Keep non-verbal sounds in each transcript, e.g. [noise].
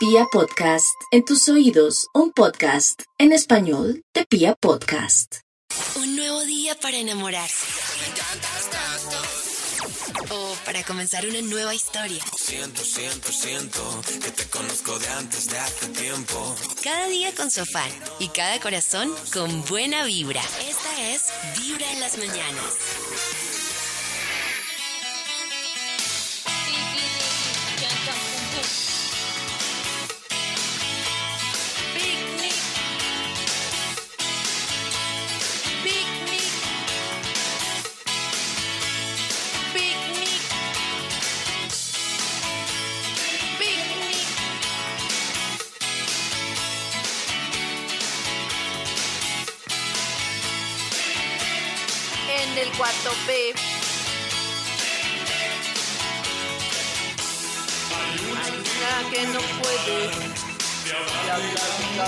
Pia Podcast, en tus oídos, un podcast en español de Pia Podcast. Un nuevo día para enamorarse. O para comenzar una nueva historia. Siento, siento, siento que te conozco de antes de hace tiempo. Cada día con su afán y cada corazón con buena vibra. Esta es Vibra en las mañanas.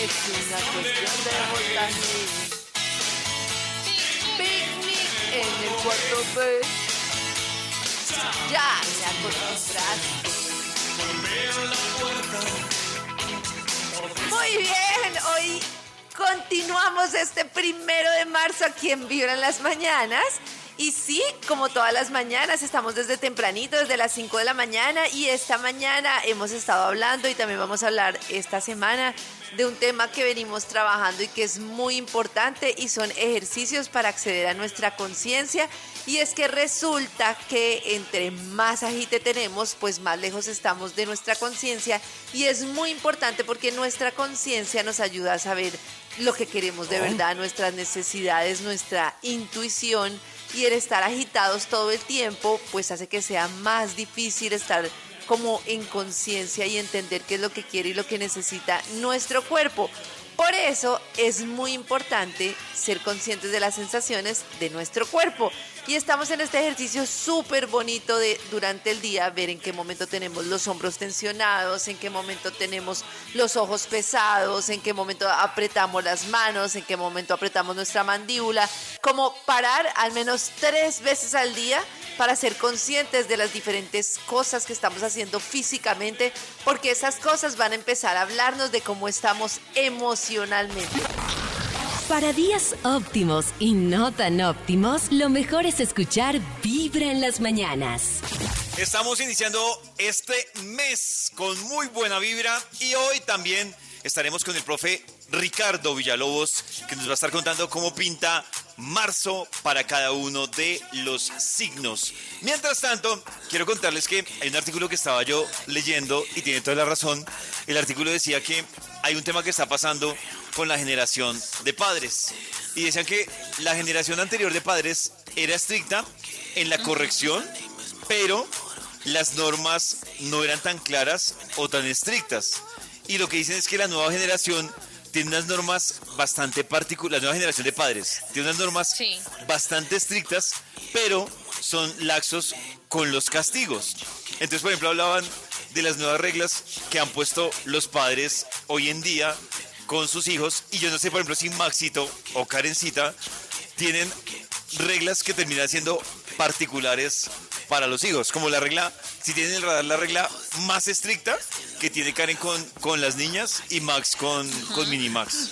Es una cuestión de botaní. Picnic en el cuarto B. Ya me acostumbraste. Muy bien, hoy continuamos este primero de marzo aquí en Vibra las mañanas. Y sí, como todas las mañanas, estamos desde tempranito, desde las 5 de la mañana y esta mañana hemos estado hablando y también vamos a hablar esta semana de un tema que venimos trabajando y que es muy importante y son ejercicios para acceder a nuestra conciencia. Y es que resulta que entre más agite tenemos, pues más lejos estamos de nuestra conciencia. Y es muy importante porque nuestra conciencia nos ayuda a saber lo que queremos de verdad, nuestras necesidades, nuestra intuición. Y el estar agitados todo el tiempo pues hace que sea más difícil estar como en conciencia y entender qué es lo que quiere y lo que necesita nuestro cuerpo. Por eso es muy importante ser conscientes de las sensaciones de nuestro cuerpo. Y estamos en este ejercicio súper bonito de durante el día ver en qué momento tenemos los hombros tensionados, en qué momento tenemos los ojos pesados, en qué momento apretamos las manos, en qué momento apretamos nuestra mandíbula. Como parar al menos tres veces al día para ser conscientes de las diferentes cosas que estamos haciendo físicamente, porque esas cosas van a empezar a hablarnos de cómo estamos emocionalmente. Para días óptimos y no tan óptimos, lo mejor es escuchar Vibra en las mañanas. Estamos iniciando este mes con muy buena vibra y hoy también estaremos con el profe Ricardo Villalobos que nos va a estar contando cómo pinta marzo para cada uno de los signos. Mientras tanto, quiero contarles que hay un artículo que estaba yo leyendo y tiene toda la razón. El artículo decía que hay un tema que está pasando con la generación de padres y decían que la generación anterior de padres era estricta en la corrección, pero las normas no eran tan claras o tan estrictas. Y lo que dicen es que la nueva generación tiene unas normas bastante particulares, la nueva generación de padres tiene unas normas bastante estrictas, pero son laxos con los castigos. Entonces, por ejemplo, hablaban de las nuevas reglas que han puesto los padres hoy en día con sus hijos. Y yo no sé, por ejemplo, si Maxito o Karencita tienen reglas que terminan siendo particulares para los hijos. Como la regla, si tienen el radar, la regla más estricta que tiene Karen con, con las niñas y Max con, con Minimax.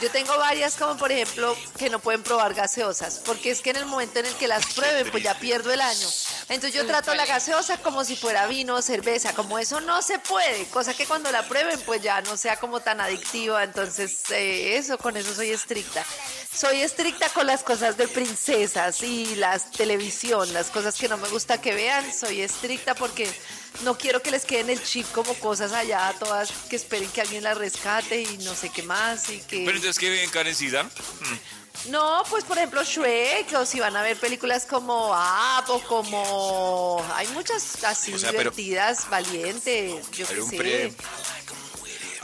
Yo tengo varias, como por ejemplo, que no pueden probar gaseosas, porque es que en el momento en el que las prueben, pues ya pierdo el año. Entonces yo trato la gaseosa como si fuera vino o cerveza, como eso no se puede, cosa que cuando la prueben, pues ya no sea como tan adictiva. Entonces, eh, eso, con eso soy estricta. Soy estricta con las cosas de princesas y las televisión, las cosas que no me gusta que vean, soy estricta porque no quiero que les queden el chip como cosas allá, todas que esperen que alguien las rescate y no sé qué más y que... Pero entonces, ¿qué ven, Karencita? Mm. No, pues por ejemplo Shrek, o si van a ver películas como Up o como... Hay muchas así O sea, pero- divertidas, valientes, yo Hay qué sé. pre-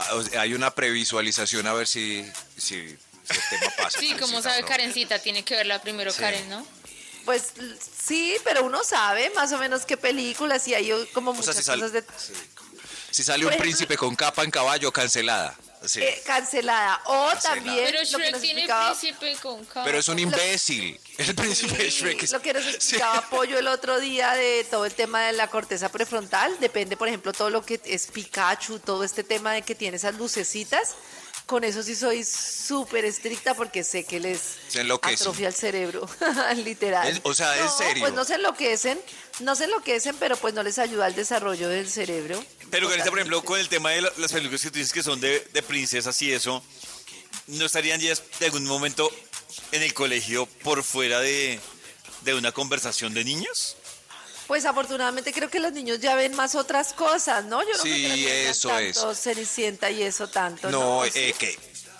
Ah, o sea, hay una previsualización a ver si, si, si el tema pasa. Sí, como sabe ¿no? Karencita, tiene que verla primero Sí. Karen, ¿no? Pues sí, pero uno sabe más o menos qué películas y hay como O sea, muchas si cosas de si sale Por un ejemplo- príncipe con capa en caballo, cancelada. Sí. eh, cancelada. O también Pero lo que Shrek tiene príncipe con capa. Pero es un imbécil. El príncipe de Sí, Shrek es- Lo que nos explicaba Pollo el otro día de todo el tema de la corteza prefrontal, depende, por ejemplo, todo lo que es Pikachu, todo este tema de que tiene esas lucecitas. Con eso sí soy súper estricta porque sé que les Se atrofia el cerebro, [laughs] literal. O sea, ¿en No, serio? Pues no se enloquecen, no se enloquecen, pero pues no les ayuda al desarrollo del cerebro. Pero Karencita, por ejemplo, con el tema de la- las películas que tú dices que son de, de princesas y eso, ¿no estarían ya de algún momento en el colegio por fuera de, de una conversación de niños? Pues afortunadamente creo que los niños ya ven más otras cosas, ¿no? Yo no Sí, creo que eso es. tanto Cenicienta y eso tanto. No, ¿no? eh, que.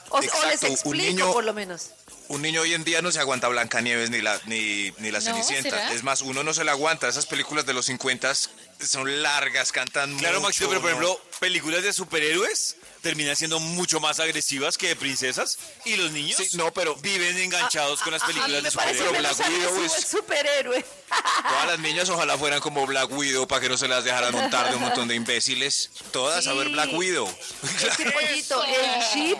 O, o les exacto, explico un niño, por lo menos. un niño hoy en día no se aguanta Blancanieves ni la, ni, ni la No, Cenicienta. ¿será? Es más, uno no se la aguanta. Esas películas de los 50 son largas, cantan Claro, mucho, Maxito, pero por ejemplo, películas de superhéroes terminan siendo mucho más agresivas que de princesas y los niños Sí, no, pero- viven enganchados con las A- a- a películas mí me de superhéroes. Black Widow es- el superhéroe. Todas [laughs] las niñas ojalá fueran como Black Widow para que no se las dejaran montar de un montón de imbéciles. Todas a ver Sí. Black Widow. Es que, pollito, el chip,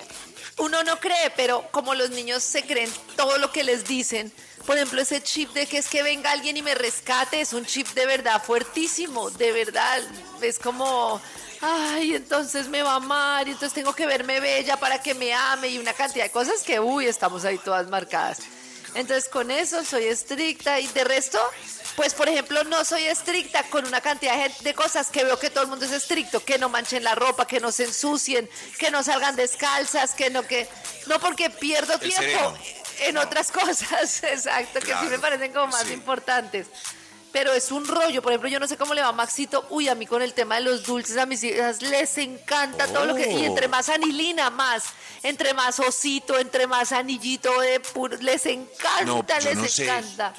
uno no cree, pero como los niños se creen todo lo que les dicen, por ejemplo, ese chip de que es que venga alguien y me rescate, es un chip de verdad fuertísimo, de verdad. Es como, ay, entonces me va a amar, y entonces tengo que verme bella para que me ame, y una cantidad de cosas que, uy, estamos ahí todas marcadas. Entonces con eso soy estricta y de resto, pues por ejemplo no soy estricta con una cantidad de, cosas que veo que todo el mundo es estricto, que no manchen la ropa, que no se ensucien, que no salgan descalzas, que no que no porque pierdo El tiempo sereno. en otras [laughs] cosas, exacto, que sí me parecen como más sí. importantes. Pero es un rollo, por ejemplo, yo no sé cómo le va a Maxito, uy, a mí con el tema de los dulces, a mis hijas les encanta todo lo que, y entre Oh. más anilina, más, entre más osito, entre más anillito de puro, les encanta, No, les no sé. encanta.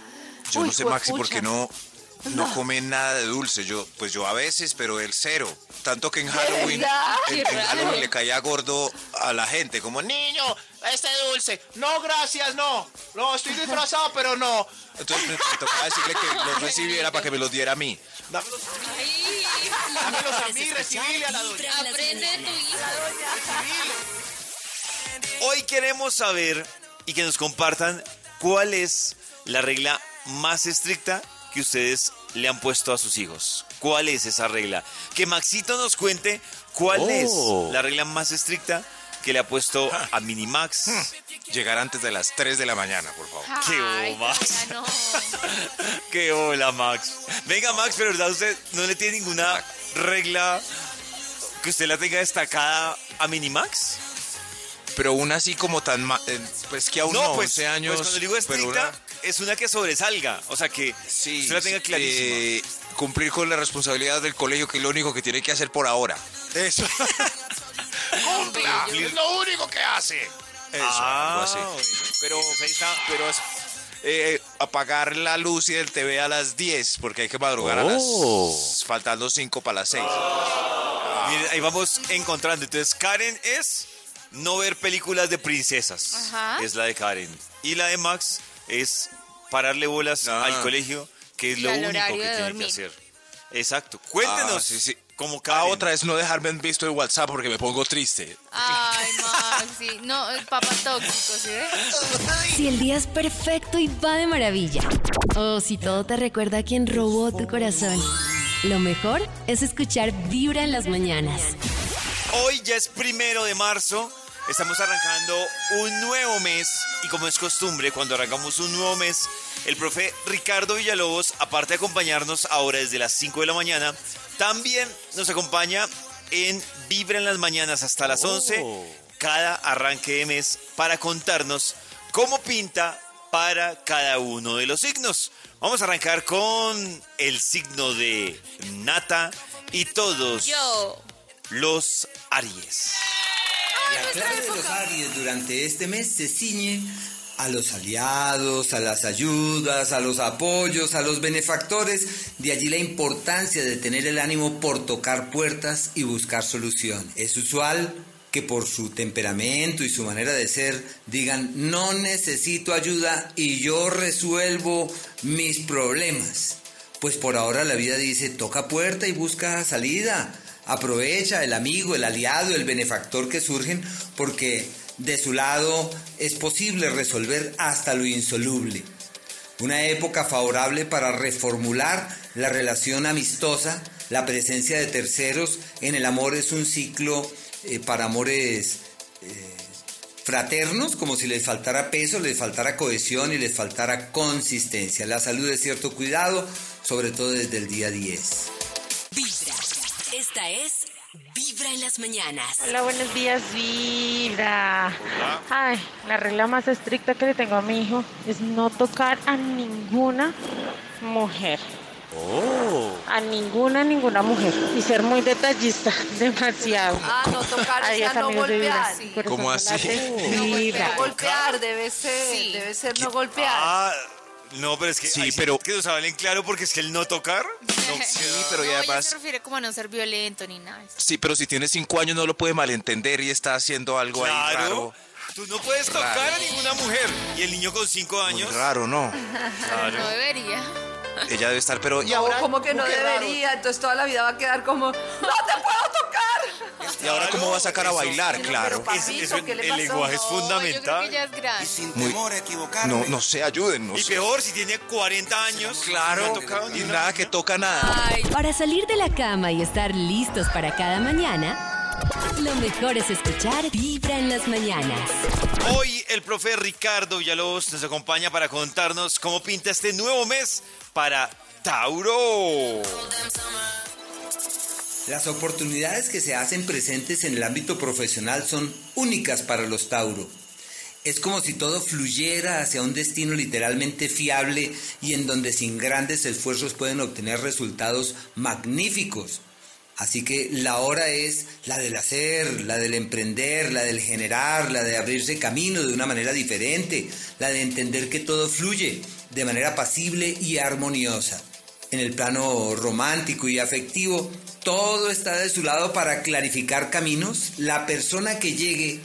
Yo Uy, no sé, Maxi, por qué no, no come nada de dulce. Yo, pues yo a veces, pero el cero. Tanto que en Halloween, en. Halloween le caía gordo a la gente, como niño, este dulce. No, gracias, no. No, estoy disfrazado, [laughs] pero no. Entonces me, me tocaba decirle que los [laughs] recibiera para que me los diera a mí. Dámelos, Ay, dámelos a mí, recibile a la doña. aprende de tu hija. Hoy queremos saber y que nos compartan cuál es la regla más estricta que ustedes le han puesto a sus hijos. ¿Cuál es esa regla? Que Maxito nos cuente cuál Oh. es la regla más estricta que le ha puesto a Minimax. Llegar antes de las 3 de la mañana, por favor. Qué Ay, boba. ya no. [laughs] Qué hola, Max. Venga, Max, pero ¿verdad usted no le tiene ninguna regla que usted la tenga destacada a Minimax? Pero una así como tan... ma- eh, pues que aún no, 11 años... pues cuando digo pero estricta, una- es una que sobresalga. O sea, que Sí, usted la tenga clarísima. eh, cumplir con las responsabilidades del colegio, que es lo único que tiene que hacer por ahora. Eso. [laughs] Cumpla, es lo único que hace. Eso, Ah, algo así. bueno. Pero, pero es, eh, apagar la luz y el TV a las 10, porque hay que madrugar a las... Faltando 5 para las 6. Miren, ahí vamos encontrando. Entonces, Karen es no ver películas de princesas. Ajá. Es la de Karen. Y la de Max es pararle bolas Ah. al colegio, que es Y lo único que de tiene dormir. que hacer. Exacto. Cuéntenos Ah, sí, sí. como Cada Karen. otra es no dejarme en visto en WhatsApp porque me pongo triste. Ay, Maxi. No, el papá tóxico, ¿sí ves? Si el día es perfecto y va de maravilla. O si todo te recuerda a quien robó tu corazón. Lo mejor es escuchar Vibra en las mañanas. Hoy ya es primero de marzo. Estamos arrancando un nuevo mes y como es costumbre, cuando arrancamos un nuevo mes, el profe Ricardo Villalobos, aparte de acompañarnos ahora desde las 5 de la mañana, también nos acompaña en Vibra en las mañanas hasta las 11, cada arranque de mes, para contarnos cómo pinta para cada uno de los signos. Vamos a arrancar con el signo de Nata y todos Yo. los Aries. La clave de los Aries durante este mes se ciñe a los aliados, a las ayudas, a los apoyos, a los benefactores. De allí la importancia de tener el ánimo por tocar puertas y buscar solución. Es usual que por su temperamento y su manera de ser digan, no necesito ayuda y yo resuelvo mis problemas. Pues por ahora la vida dice, toca puerta y busca salida. Aprovecha el amigo, el aliado, el benefactor que surgen porque de su lado es posible resolver hasta lo insoluble. Una época favorable para reformular la relación amistosa, la presencia de terceros en el amor es un ciclo eh, para amores eh, fraternos, como si les faltara peso, les faltara cohesión y les faltara consistencia. La salud es cierto cuidado, sobre todo desde el día 10. Vibra. Esta es Vibra en las mañanas. Hola, buenos días, Vibra. Ay, la regla más estricta que le tengo a mi hijo es no tocar a ninguna mujer. Oh. A ninguna, ninguna mujer. Y ser muy detallista, [laughs] demasiado. Ah, no tocar, o Adiós, sea, no golpear. Corazón ¿Cómo así? Vibra. Golpear debe ser, Sí. debe ser no golpear. Ah, no, pero es que Sí, pero- que nos hablen claro porque es que el no tocar. No, [laughs] Sí, pero y no, además- se refiere como a no ser violento ni nada. Sí, pero si tiene cinco años no lo puede malentender y está haciendo algo ahí claro. raro. Tú no puedes tocar Raro. a ninguna mujer. Y el niño con cinco Muy años. raro, ¿no? [laughs] No debería. Ella debe estar, pero... ¿y ahora? como que no raro. debería, entonces toda la vida va a quedar como, ¡No te puedo tocar! ¿Y ahora cómo va a sacar a bailar? Claro. pero, Es- Papito, eso- ¿qué le el pasó? lenguaje es No, Yo creo fundamental. que ya es grande. Muy- No, no sé, ayúdennos. Y peor si tiene 40 años. Claro, no ha tocado y nada que toca nada. Ay, Para salir de la cama y estar listos para cada mañana, lo mejor es escuchar Vibra en las mañanas. Hoy el profe Ricardo Villalobos nos acompaña para contarnos cómo pinta este nuevo mes para Tauro. Las oportunidades que se hacen presentes en el ámbito profesional son únicas para los Tauro. Es como si todo fluyera hacia un destino literalmente fiable y en donde sin grandes esfuerzos pueden obtener resultados magníficos. Así que la hora es la del hacer, la del emprender, la del generar, la de abrirse camino de una manera diferente, la de entender que todo fluye de manera pasible y armoniosa. En el plano romántico y afectivo, todo está de su lado para clarificar caminos. La persona que llegue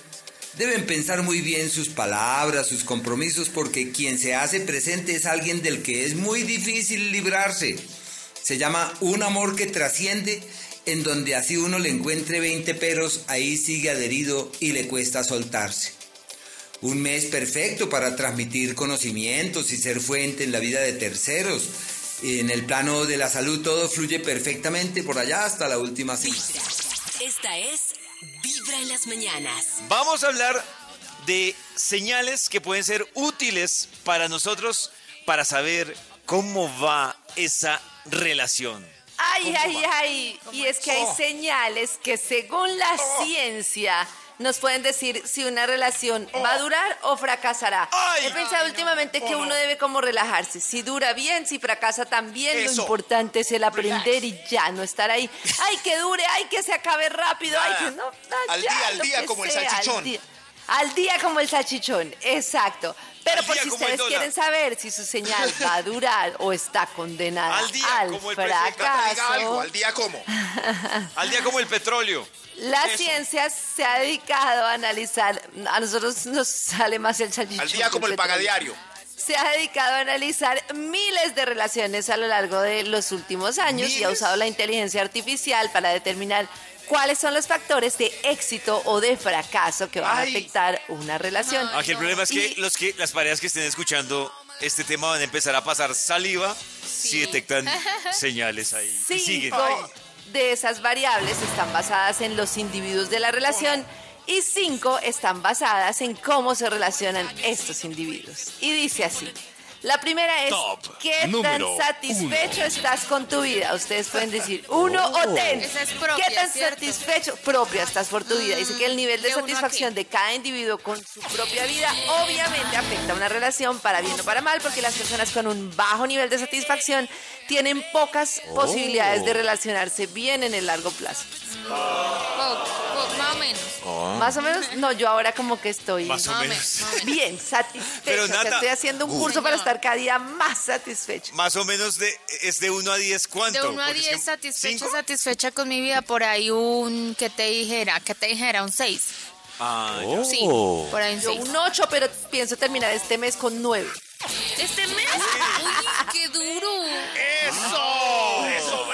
Deben pensar muy bien sus palabras, sus compromisos, porque quien se hace presente es alguien del que es muy difícil librarse. Se llama un amor que trasciende, en donde así uno le encuentre 20 peros, ahí sigue adherido y le cuesta soltarse. Un mes perfecto para transmitir conocimientos y ser fuente en la vida de terceros. En el plano de la salud todo fluye perfectamente por allá hasta la última semana. Esta es Vibra en las mañanas. Vamos a hablar de señales que pueden ser útiles para nosotros para saber cómo va esa relación. Ay, ay, ay. Y es que hay Oh. señales que según la ciencia nos pueden decir si una relación va a durar o fracasará. Ay. He pensado últimamente que uno debe como relajarse. Si dura bien, si fracasa también, lo importante es el aprender y ya no estar ahí. Ay, que dure, ay, que se acabe rápido, ay, que no. no, Al ya, día, al día, como el al salchichón. día. Al día como el salchichón, exacto. Pero Al por si el ustedes quieren saber si su señal va a durar o está condenada Al día, al como el de Cata, diga fracaso. algo, al día como. Al día como el petróleo. La Eso. ciencia se ha dedicado a analizar, a nosotros nos sale más el salchichón. Al día como el pagadiario. Se ha dedicado a analizar miles de relaciones a lo largo de los últimos años y ha usado la inteligencia artificial para determinar cuáles son los factores de éxito o de fracaso que van Ay. a afectar una relación. Aquí el problema es que, Y- los que las parejas que estén escuchando este tema van a empezar a pasar saliva si detectan [laughs] señales ahí. Y siguen. De esas variables están basadas en los individuos de la relación y cinco están basadas en cómo se relacionan estos individuos. Y dice así. La primera es, Top ¿qué tan satisfecho estás con tu vida? Ustedes pueden decir uno o ten. Esa es propia, ¿Qué tan ¿cierto? satisfecho? Propia estás por tu vida. Dice que el nivel de, ¿de uno a satisfacción de cada individuo con su propia vida obviamente afecta a una relación para bien o para mal, porque las personas con un bajo nivel de satisfacción tienen pocas posibilidades de relacionarse bien en el largo plazo. Poco, menos. Oh. Más o menos, no, yo ahora como que estoy Más o menos. bien satisfecha. Pero, o sea, Nata- estoy haciendo un Uy. curso para estar cada día más satisfecha. Más o menos de, es de 1 a 10, ¿cuánto? De 1 a Porque es 10 que- satisfecha, ¿cinco? satisfecha con mi vida, por ahí un, que te dijera, que te dijera, un 6. Ah, ya. Sí, Oh. por ahí un Yo 6. un 8, pero pienso terminar este mes con 9. Este mes, uy, qué duro. Bueno,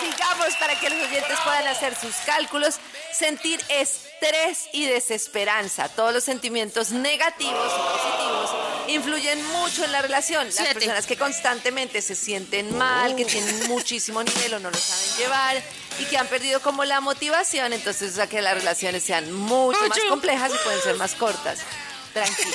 sigamos para que los oyentes puedan hacer sus cálculos, sentir estrés y desesperanza. Todos los sentimientos negativos y positivos influyen mucho en la relación. Las Siete. personas que constantemente se sienten mal, que tienen muchísimo nivel o no lo saben llevar y que han perdido como la motivación, entonces o sea, que las relaciones sean mucho más complejas y pueden ser más cortas. Tranquilo.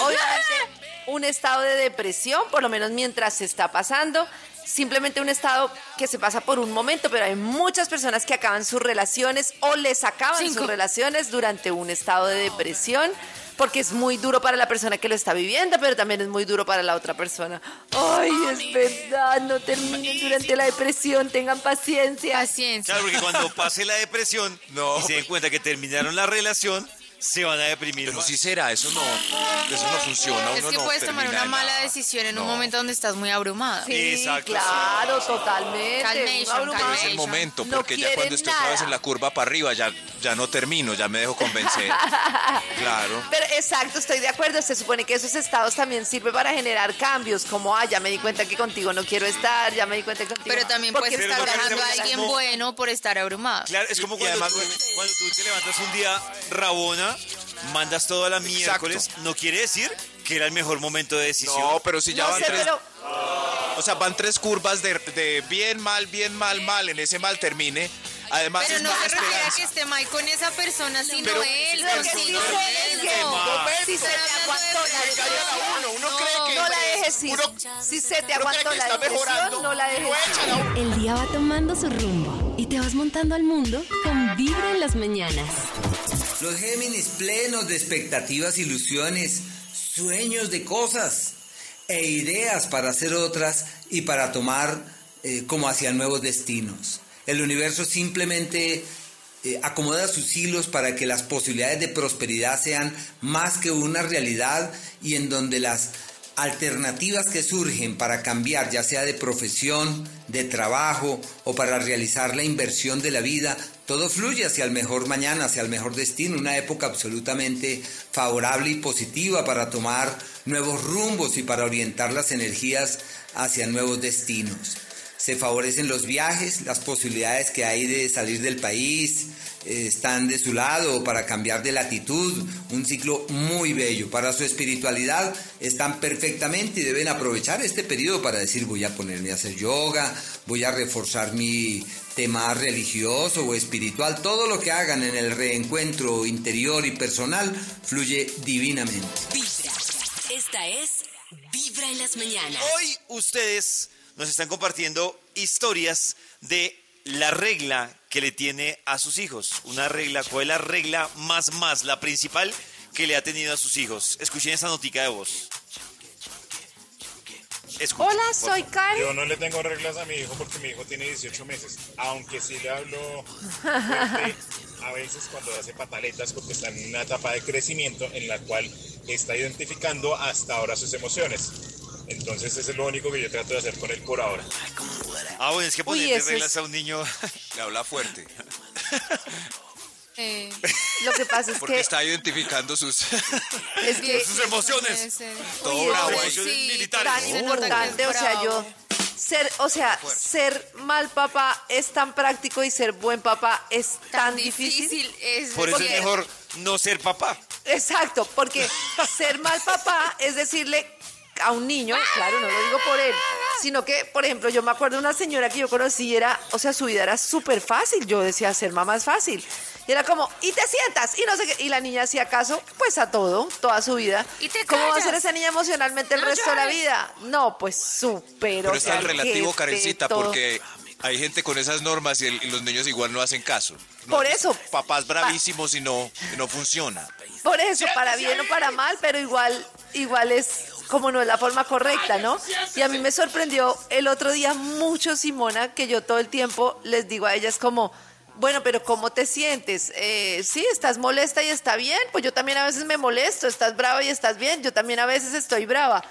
Obviamente, un estado de depresión, por lo menos mientras se está pasando, simplemente un estado que se pasa por un momento, pero hay muchas personas que acaban sus relaciones o les acaban Cinco. sus relaciones durante un estado de depresión. Porque es muy duro para la persona que lo está viviendo, pero también es muy duro para la otra persona. Ay, es verdad, no terminen durante la depresión, tengan paciencia. Paciencia. Claro, porque cuando pase la depresión No. y se den cuenta que terminaron la relación, se van a deprimir. Pero más. sí será, eso no, eso no funciona. Es uno que no puedes tomar una mala decisión en un momento donde estás muy abrumada. Sí, Exacto, claro, totalmente. Calmation. Pero es el Calmation. momento, No porque ya cuando estoy otra vez en la curva para arriba, ya, ya no termino, ya me dejo convencer. [laughs] claro. Pero exacto, estoy de acuerdo. Se supone que esos estados también sirven para generar cambios, como, ah, ya me di cuenta que contigo no quiero estar, ya me di cuenta que contigo... Pero también puedes estar no dejando a alguien como- bueno por estar abrumado. Claro, es como cuando, además- tú, cuando tú te levantas un día rabona, mandas todo a la miércoles, no quiere decir que era el mejor momento de decisión. No, pero si ya no van sé, tres, pero o sea, van tres curvas de, de bien, mal, bien, mal, mal, en ese mal termine. Además Pero es no se refiere a que esté mal con esa persona, sino Pero- él, consigo si se te aguantó la uno, uno cree que no la dejes ir. uno- Si se te aguantó la mejorando, no la dejes lo ir. El día va tomando su rumbo y te vas montando al mundo con Vibra en las mañanas. Los Géminis plenos de expectativas, ilusiones, sueños de cosas e ideas para hacer otras y para tomar eh, como hacia nuevos destinos. El universo simplemente eh, acomoda sus hilos para que las posibilidades de prosperidad sean más que una realidad y en donde las alternativas que surgen para cambiar, ya sea de profesión, de trabajo o para realizar la inversión de la vida, todo fluye hacia el mejor mañana, hacia el mejor destino, una época absolutamente favorable y positiva para tomar nuevos rumbos y para orientar las energías hacia nuevos destinos. Se favorecen los viajes, las posibilidades que hay de salir del país, eh, están de su lado para cambiar de latitud, un ciclo muy bello. Para su espiritualidad están perfectamente y deben aprovechar este periodo para decir voy a ponerme a hacer yoga, voy a reforzar mi tema religioso o espiritual. Todo lo que hagan en el reencuentro interior y personal fluye divinamente. Vibra. Esta es Vibra en las mañanas. Hoy ustedes nos están compartiendo historias de la regla que le tiene a sus hijos. Una regla, ¿cuál es la regla más más, la principal que le ha tenido a sus hijos? Escuchen esa notica de voz. Escuchen, Hola, soy favor. Karen. Yo no le tengo reglas a mi hijo porque mi hijo tiene 18 meses, aunque sí le hablo fuerte a veces cuando hace pataletas porque está en una etapa de crecimiento en la cual está identificando hasta ahora sus emociones. Entonces eso es lo único que yo trato de hacer con él por ahora. Ah, bueno, es que ponerle reglas es- a un niño... [laughs] Le habla fuerte, [laughs] Eh, Lo que pasa es porque que, está identificando sus... [laughs] es que sus emociones. Todo bravo Emociones Sí, militares. tan que importante, o sea, yo ser, o sea, ser mal papá es tan práctico y ser buen papá es tan, difícil. es Por eso es mejor no ser papá. Exacto, porque [laughs] ser mal papá es decirle a un niño, claro, no lo digo por él, sino que, por ejemplo, yo me acuerdo de una señora que yo conocí, era, o sea, su vida era súper fácil, yo decía, ser mamá es fácil. Y era como, y te sientas, y no sé qué, y la niña hacía caso, pues a todo, toda su vida. Y te ¿Cómo va a ser esa niña emocionalmente el No resto de la vida? No, pues súper. Pero es tan relativo, Karencita, todo. porque hay gente con esas normas y, el- y los niños igual no hacen caso. No, Por eso. Papás bravísimos y no, y no funciona. Por eso, para bien o para mal, pero igual, igual es como no es la forma correcta, ¿no? Y a mí me sorprendió el otro día mucho, Simona, que yo todo el tiempo les digo a ellas como, bueno, pero ¿cómo te sientes? Eh, sí, estás molesta y está bien. Pues yo también a veces me molesto. Estás brava y estás bien. Yo también a veces estoy brava.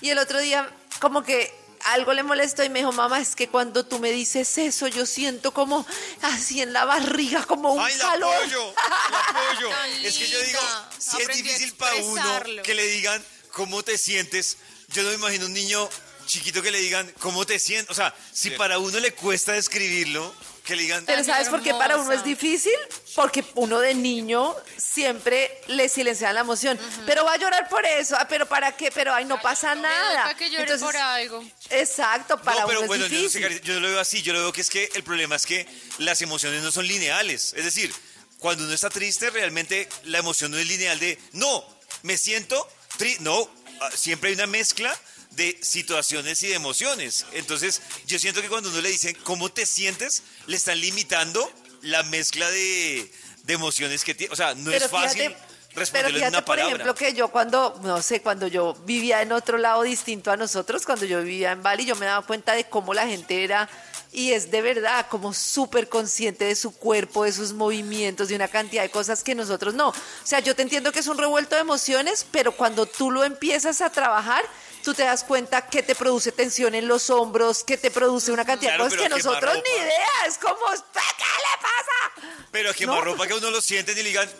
Y el otro día, como que algo le molestó y me dijo, mamá, es que cuando tú me dices eso, yo siento como así en la barriga, como un ¡Ay, la calor. apoyo! ¡La apoyo! [laughs] Es que yo digo, si es Aprendí difícil para uno que le digan cómo te sientes, yo no me imagino un niño chiquito que le digan cómo te sientes. O sea, si para uno le cuesta describirlo, que le digan... Pero ¿sabes por qué para uno es difícil? Porque uno de niño siempre le silencian la emoción. Pero va a llorar por eso. Ah, pero ¿para qué? Pero ay, no pasa nada. Para que llore Entonces, por algo. Exacto, para no, pero uno bueno, es yo no, sé, difícil. Yo no lo veo así, yo lo veo que es que el problema es que las emociones no son lineales. Es decir, cuando uno está triste, realmente la emoción no es lineal de, no, me siento triste. No, ah, siempre hay una mezcla de situaciones y de emociones. Entonces, yo siento que cuando uno le dicen cómo te sientes, le están limitando la mezcla de, de emociones que tiene. O sea, no es fácil pero responderlo en fíjate, una por ejemplo, que yo cuando, no sé, cuando yo vivía en otro lado distinto a nosotros, cuando yo vivía en Bali, yo me daba cuenta de cómo la gente era, y es de verdad, como súper consciente de su cuerpo, de sus movimientos, de una cantidad de cosas que nosotros no. O sea, yo te entiendo que es un revuelto de emociones, pero cuando tú lo empiezas a trabajar, tú te das cuenta que te produce tensión en los hombros, que te produce una cantidad Claro, de cosas que nosotros ni idea. Es como, ¿qué le pasa? Pero a quemarropa que a uno lo sienten y le digan,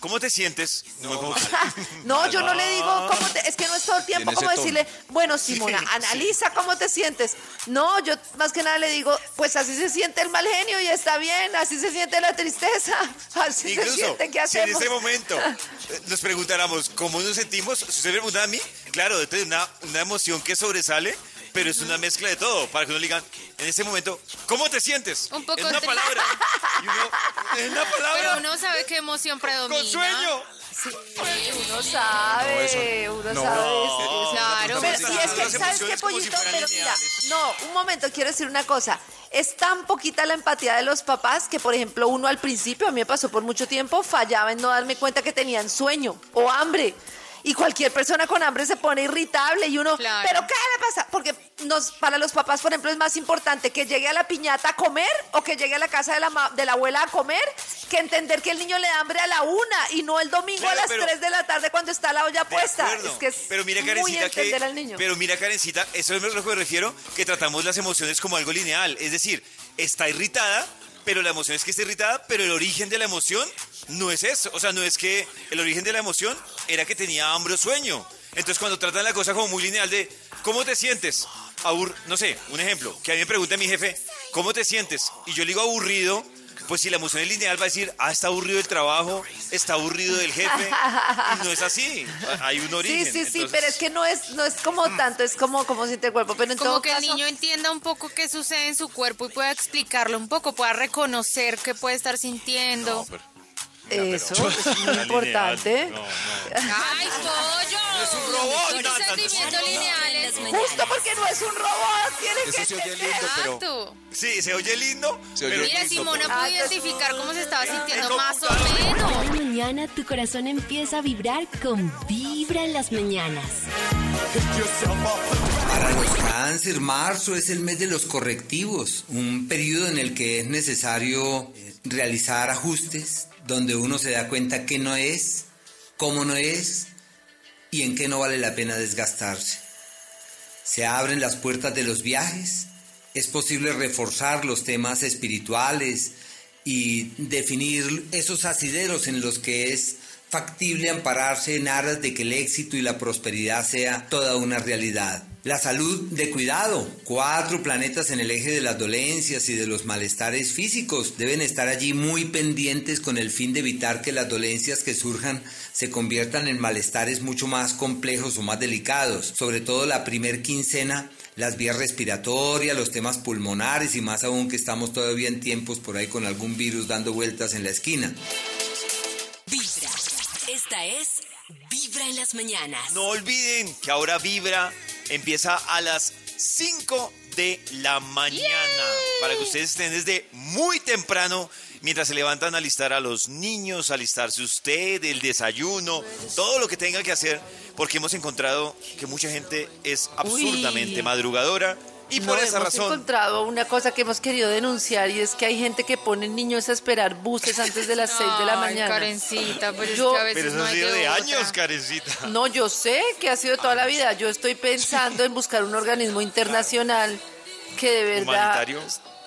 ¿cómo te sientes? No, como- [laughs] No, yo no le digo cómo te, es que no es todo el tiempo como decirle, bueno, Simona, Sí, analiza cómo te sientes. No, yo más que nada le digo, pues así se siente el mal genio y está bien, así se siente la tristeza, [laughs] así se Incluso, siente, ¿qué si en hacemos? este momento [laughs] eh, nos preguntáramos cómo nos sentimos, si usted me pregunta a mí, claro, tener una, una emoción que sobresale, pero es una mezcla de todo, para que uno le digan, en este momento, ¿cómo te sientes? Un poco En una palabra. Y uno, en una palabra. Pero uno sabe qué emoción predomina. con sueño. Sí, uno sabe, uno no. sabe. Claro, Pero, y es que, ¿sabes qué, si pollito? fueran Pero mira, no, un momento, quiero decir una cosa. Es tan poquita la empatía de los papás que, por ejemplo, uno al principio, a mí me pasó por mucho tiempo, fallaba en no darme cuenta que tenían sueño o hambre. Y cualquier persona con hambre se pone irritable y uno, Claro. ¿pero qué le pasa? Porque nos, para los papás, por ejemplo, es más importante que llegue a la piñata a comer o que llegue a la casa de la, de la abuela a comer que entender que el niño le da hambre a la una y no el domingo Claro, a las pero- 3 de la tarde cuando está la olla puesta. acuerdo. Es que es pero mira, muy Karencita, que, entender al niño. pero mira, Karencita, eso es lo que me refiero, que tratamos las emociones como algo lineal. Es decir, está irritada, pero la emoción es que está irritada, pero el origen de la emoción no es eso. O sea, no es que el origen de la emoción era que tenía hambre o sueño. Entonces, cuando tratan la cosa como muy lineal de, ¿cómo te sientes? Abur no sé, un ejemplo, que a mí me pregunta mi jefe, ¿cómo te sientes? Y yo le digo aburrido, pues si la emoción es lineal va a decir, ah, está aburrido del trabajo, está aburrido del jefe. Y no es así, hay un origen. Sí, sí, sí, Entonces, pero es que no es, no es como tanto, es como, como siente el cuerpo. Pero en Como todo que el niño entienda un poco qué sucede en su cuerpo y pueda explicarlo un poco, pueda reconocer qué puede estar sintiendo. Eso [laughs] es muy importante. ¡Ay, pollo! Es un robot, no sentimientos lineales. Justo porque no es un robot, tiene Eso que se oye lindo, pero. Sí, se oye lindo. Se oye Mira, lindo, Simona pero- pudo Ah, identificar cómo se estaba sintiendo más o menos. Cada mañana tu corazón empieza a vibrar con Vibra en las mañanas. Para los cáncer, marzo es el mes de los correctivos, un periodo en el que es necesario eh, realizar ajustes, donde uno se da cuenta qué no es, cómo no es y en qué no vale la pena desgastarse. Se abren las puertas de los viajes, es posible reforzar los temas espirituales y definir esos asideros en los que es factible ampararse en aras de que el éxito y la prosperidad sea toda una realidad. La salud de cuidado. Cuatro planetas en el eje de las dolencias y de los malestares físicos deben estar allí muy pendientes con el fin de evitar que las dolencias que surjan se conviertan en malestares mucho más complejos o más delicados. Sobre todo la primer quincena, las vías respiratorias, los temas pulmonares y más aún que estamos todavía en tiempos por ahí con algún virus dando vueltas en la esquina. Vibra. Esta es Vibra en las mañanas. No olviden que ahora Vibra empieza a las 5 de la mañana. Para que ustedes estén desde muy temprano mientras se levantan a alistar a los niños, a alistarse usted, el desayuno, todo lo que tenga que hacer, porque hemos encontrado que mucha gente es absurdamente Uy. madrugadora Y No, por esa hemos razón, encontrado una cosa que hemos querido denunciar y es que hay gente que pone niños a esperar buses antes de las [laughs] 6 de la mañana. Karencita, pero Yo- es que a veces pero eso no ha hay sido de otra. años, Karencita. [laughs] No, yo sé que ha sido toda la vida. Yo estoy pensando en buscar un organismo internacional que de verdad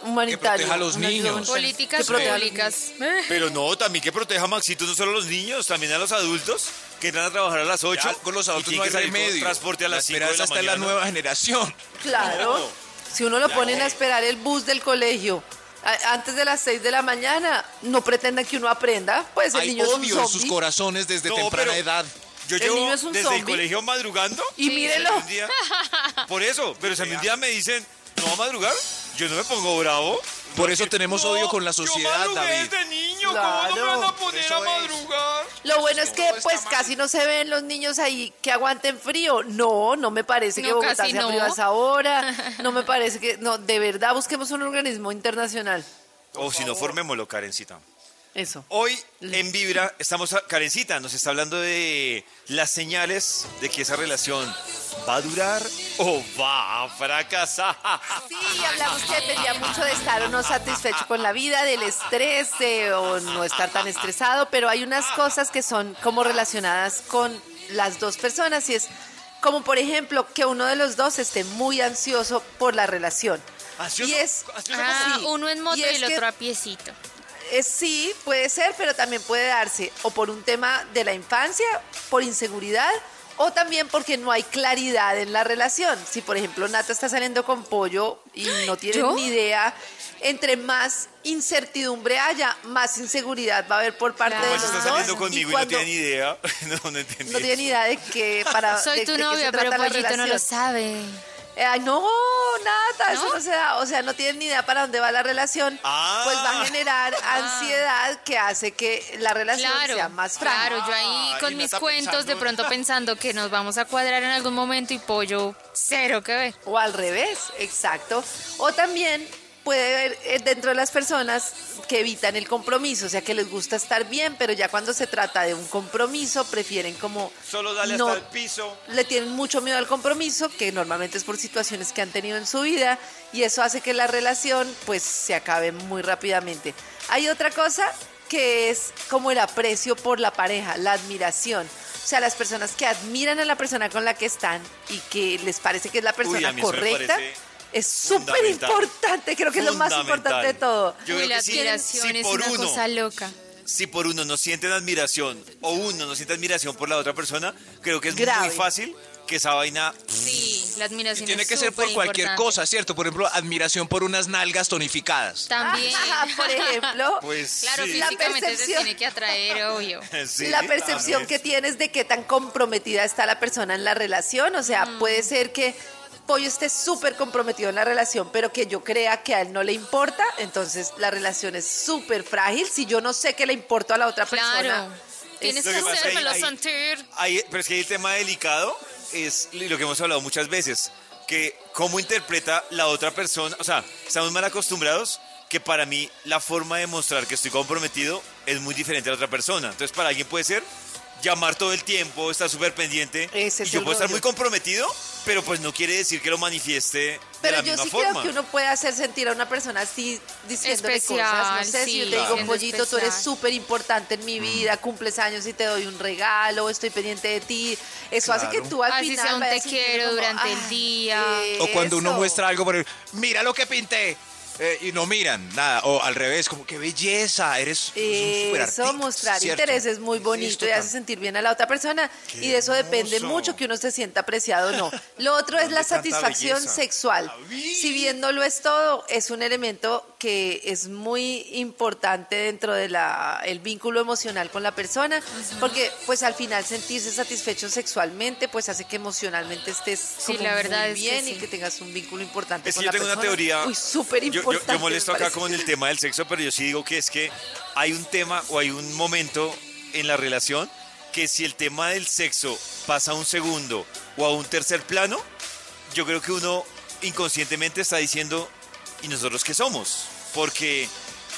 Humanitario. Que proteja a los niños. Políticas Que proteja a los públicas. Pero no, también que proteja a Maxito, no solo a los niños, también a los adultos que entran a trabajar a las 8. Ya, con los adultos no hay remedio. transporte a la las 5 de la está en la nueva generación. Claro. No. Si uno lo ponen a esperar el bus del colegio antes de las 6 de la mañana, no pretendan que uno aprenda, pues el Hay niño es un odio en sus corazones desde No, temprana edad. Yo El llevo niño es un desde el colegio madrugando. Y si mírelo. a mí un día- por eso, pero si a mí un día me dicen, no va a madrugar, yo no me pongo bravo. Por eso tenemos odio con la yo sociedad, madrugué David. desde niño, ¿cómo no me van a poner a es. madrugar? Lo bueno es que pues mal. casi no se ven los niños ahí que aguanten frío. No, no me parece que Bogotá sea no. frío a esa hora. No me [laughs] parece que... No, de verdad, busquemos un organismo internacional. O si no, formémoslo, Karencita. Eso. Hoy en Vibra estamos, a, Karencita nos está hablando de las señales de que esa relación va a durar o va a fracasar. Sí, hablamos que dependía mucho de estar o no satisfecho con la vida, del estrés eh, o no estar tan estresado, pero hay unas cosas que son como relacionadas con las dos personas y es como por ejemplo que uno de los dos esté muy ansioso por la relación. ¿Ansioso? Y es, ¿Ansioso Ah, Sí. uno en moto y, Y el que- otro a piecito. Es sí, puede ser, pero también puede darse o por un tema de la infancia, por inseguridad, o también porque no hay claridad en la relación. Si, por ejemplo, Nata está saliendo con pollo y [gasps] no tiene ¿Yo? ni idea, entre más incertidumbre haya, más inseguridad va a haber por parte Claro. de Pues los está dos. saliendo conmigo y, no tiene ni idea. [laughs] no, no entendí. no tiene ni idad de que para Soy de- tu de qué novia, se pero trata la Pollito no lo relación. sabe. Eh, no, nada, eso ¿No? no se da. O sea, no tienen ni idea para dónde va la relación. Ah. Pues va a generar ansiedad que hace que la relación Claro, sea más frágil. claro, yo ahí con mis cuentos de pronto pensando que nos vamos a cuadrar en algún momento y pollo cero que ver. O al revés, exacto. O también puede haber eh, dentro de las personas que evitan el compromiso, o sea, que les gusta estar bien, pero ya cuando se trata de un compromiso prefieren como Solo dale no- hasta el piso. le tienen mucho miedo al compromiso, que normalmente es por situaciones que han tenido en su vida, y eso hace que la relación pues se acabe muy rápidamente. Hay otra cosa que es como el aprecio por la pareja, la admiración. O sea, las personas que admiran a la persona con la que están y que les parece que es la persona eso me correcta, parece es súper importante, creo que es lo más importante de todo. Yo creo la que admiración si es por una uno, cosa loca. si por uno no sienten admiración o uno no siente admiración por la otra persona, creo que es Grave. muy fácil que esa vaina Sí, la admiración Y tiene es que ser por cualquier importante. cosa, ¿cierto? Por ejemplo, admiración por unas nalgas tonificadas. También. [laughs] por ejemplo, pues Claro, sí. La físicamente se percepción. tiene que atraer, obvio. [laughs] Sí, la percepción también. que tienes de qué tan comprometida está la persona en la relación. O sea, puede ser que Pollo esté súper comprometido en la relación, pero que yo crea que a él no le importa. Entonces la relación es súper frágil. Si yo no sé que le importa a la otra persona. Claro. es- Tienes que que pasa es que hacérmelo sentir. Pero es que hay el tema delicado, es lo que hemos hablado muchas veces, que cómo interpreta la otra persona, o sea, estamos mal acostumbrados que para mí la forma de mostrar que estoy comprometido es muy diferente a la otra persona. Entonces para alguien puede ser llamar todo el tiempo, estar súper pendiente, Ese y es yo el puedo estar muy comprometido, pero pues no quiere decir que lo manifieste Pero de la yo misma sí forma. creo que uno puede hacer sentir a una persona así diciéndole Especial, cosas. No sé, si yo te digo, pollito, tú eres súper importante en mi vida, cumples años y te doy un regalo, estoy pendiente de ti. Eso hace que tú al Así final sea un te quiero como, durante el "Ah, día". O cuando uno muestra algo, por ejemplo, mira lo que pinté. Eh, y no miran nada. O al revés, como qué belleza, eres, eres un Eso, superartista", mostrar ¿cierto? interés es muy bonito y hace sentir bien a la otra persona. y de eso depende mucho que uno se sienta apreciado o no. Lo otro [laughs] es la ¿Dónde tanta satisfacción belleza? sexual. Si bien no lo es todo, es un elemento que es muy importante dentro del el vínculo emocional con la persona, porque pues al final sentirse satisfecho sexualmente pues hace que emocionalmente estés Sí, como la verdad muy es que bien sí. y que tengas un vínculo importante Es con que yo la tengo una teoría. Uy, súper Yo- yo, importante. yo molesto me acá con el tema del sexo, pero yo sí digo que es que hay un tema o hay un momento en la relación que si el tema del sexo pasa a un segundo o a un tercer plano, yo creo que uno inconscientemente está diciendo, ¿y nosotros qué somos? Porque,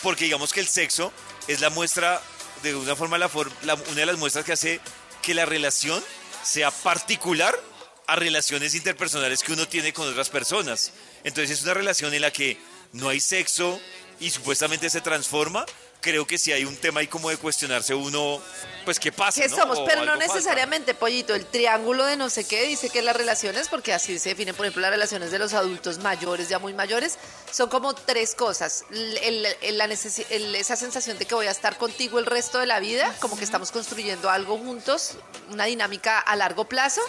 porque digamos que el sexo es la muestra, de una forma, la una de las muestras que hace que la relación sea particular a relaciones interpersonales que uno tiene con otras personas. Entonces es una relación en la que no hay sexo y supuestamente se transforma. Creo que sí hay un tema ahí como de cuestionarse uno, pues qué pasa. ¿Qué ¿no? somos? O Pero no falta. necesariamente, pollito. El triángulo de no sé qué dice que las relaciones, porque así se definen, por ejemplo, las relaciones de los adultos mayores, ya muy mayores, son como tres cosas. El- el- la el- esa sensación de que voy a estar contigo el resto de la vida, como que estamos construyendo algo juntos, una dinámica a largo plazo.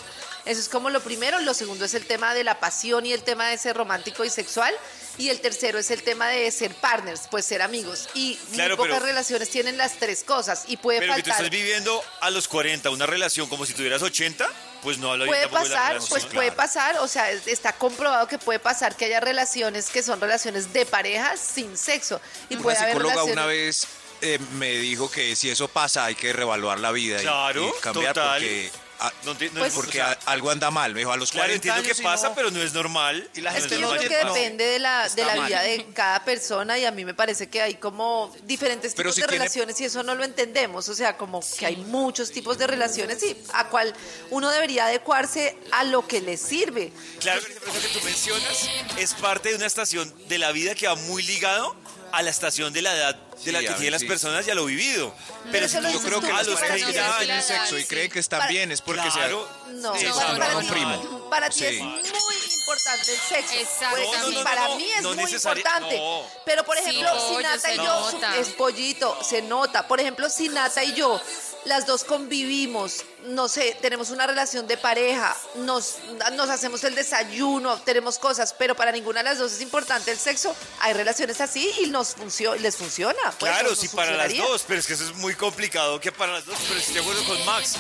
Eso es como lo primero. Lo segundo es el tema de la pasión y el tema de ser romántico y sexual. Y el tercero es el tema de ser partners, pues ser amigos. Y Claro, muy pocas pero- relaciones tienen las tres cosas. Y puede Pero que tú faltar. estás viviendo a los 40 una relación como si tuvieras 80, pues no habla Puede tampoco de la pasar, relación. pues puede pasar, o sea, es- está comprobado que puede pasar que haya relaciones que son relaciones de pareja sin sexo. Y Una puede haber relaciones... una vez eh, me dijo que si eso pasa hay que reevaluar la vida y- Claro, y, cambiar total. porque, ah, No no- Pues- porque o sea, a- algo anda mal. Me dijo a los Claro, 40 entiendo que pasa, no- pero no es normal. Y la No Es gente que yo creo que no, depende de la, de la vida de cada persona y a mí me parece que hay como diferentes Pero tipos si de tiene- relaciones y eso no lo entendemos. O sea, como que hay muchos tipos de relaciones y a cual uno debería adecuarse a lo que le sirve. Claro, pero eso que tú mencionas es parte de una estación de la vida que va muy ligado a la estación de la edad de la que tienen las sí. personas y a lo vivido. Pero si tú Yo creo que a los para parejas ti que es ya ya tienen sexo y sí. creen que están Para- bien es porque Claro. No, para, para no, ti, no, primo. para ti Sí. es muy importante el sexo. Exactamente. Pues, No, no, no, para no, mí es no muy importante. no. Pero por Sí, ejemplo, si Nata se y yo es pollito, se nota. Por ejemplo, si Nata y yo las dos convivimos, no sé, tenemos una relación de pareja, nos, nos hacemos el desayuno, tenemos cosas, pero para ninguna de las dos es importante el sexo. Hay relaciones así y nos funcio- les funciona. pues, Claro, sí, para las dos, pero es que eso es muy complicado que para las dos, pero estoy de acuerdo con Max.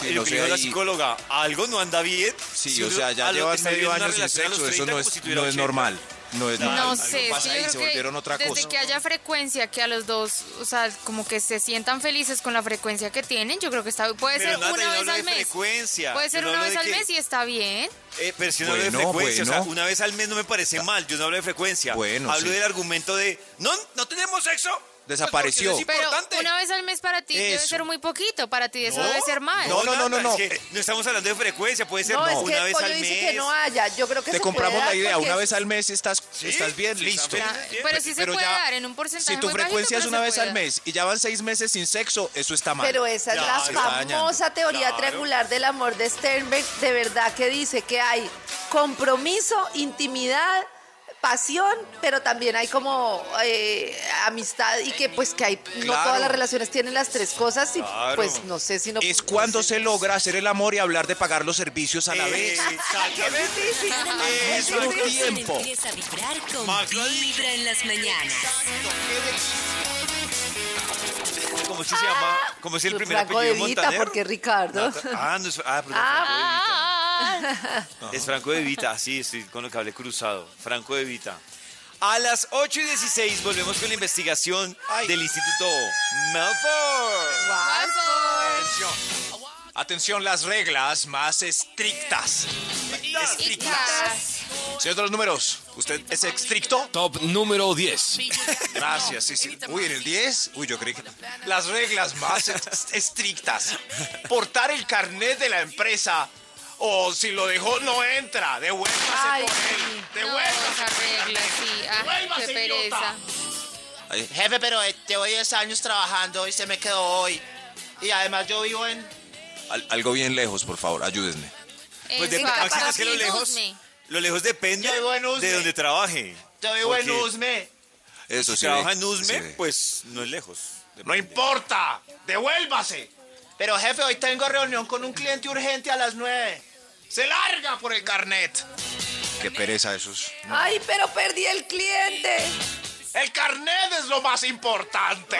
Sí, no lo que dijo la psicóloga, algo no anda bien. Sí, si o sea, ya está medio año sin sexo, eso 30 no es, si tuviera no es 80. normal. No es normal. No algo sé, pasa se volvieron otra desde cosa. que haya frecuencia, que a los dos, o sea, como que se sientan felices con la frecuencia que tienen, yo creo que está Puede Pero ser una vez al mes. frecuencia. Puede ser no una vez al que- mes y está bien. Eh, pero si no hablo de Bueno, frecuencia, o sea, una vez al mes no me parece mal, yo no hablo de frecuencia. Bueno, hablo sí. del argumento de, no, no tenemos sexo. Pues, Desapareció. no es Pero una vez al mes para ti debe ser muy poquito, para ti eso No, debe ser mal. No, no, no, no, no. Es que no estamos hablando de frecuencia, puede ser No, es que una vez al dice mes. que no haya. Yo creo que Te se compramos puede la idea, porque una vez al mes estás, Sí, estás bien, sí, listo. Pero, bien. pero sí se Pero puede ya, dar en un porcentaje Si tu muy bajito, frecuencia es una vez al mes y ya van seis meses sin sexo, eso está mal. Pero esa es la famosa teoría triangular del amor de Sternberg, de verdad que dice que hay compromiso, intimidad, pasión, pero también hay como eh, amistad y que pues que hay no todas las relaciones tienen las tres cosas y Claro. pues no sé si no Es cuando se logra hacer el amor y hablar de pagar los servicios a la Eh, vez. Es difícil. tiempo. Empieza a vibrar con Max lo ha dicho. Vibra en las mañanas. ¿Cómo es que se llama? ¿Cómo es el primer apellido de de Vita, Montaner? porque Ricardo. Ah, no es, ah, perdón, Ah. [laughs] Es Franco de Vita, sí, estoy con lo que hablé cruzado. Franco de Vita. A las 8 y 16 volvemos con la investigación del Instituto Melford. Atención. Atención, las reglas más estrictas. Chicas, Señor de los números, ¿usted es estricto? Top número 10. Gracias, sí, sí. Uy, en el 10. Uy, yo creí que. Las reglas más estrictas. Portar el carnet de la empresa. O si lo dejó, no entra. Devuélvase Ay, por sí. él. no, Devuélvase. esa regla, sí. Devuélvase, qué pereza. Jefe, pero eh, llevo 10 años trabajando y se me quedó hoy. Y además yo vivo en... Al- algo bien lejos, por favor, ayúdenme. Pues de, es que lo lejos, lo lejos depende de donde trabaje. Yo vivo en Usme. Eso Si sí. trabaja ve, en Usme, sí pues no es lejos. No importa. Devuélvase. Pero jefe, hoy tengo reunión con un cliente urgente a las 9. Se larga por el carnet. Qué pereza esos. Ay, pero perdí el cliente. El carnet es lo más importante.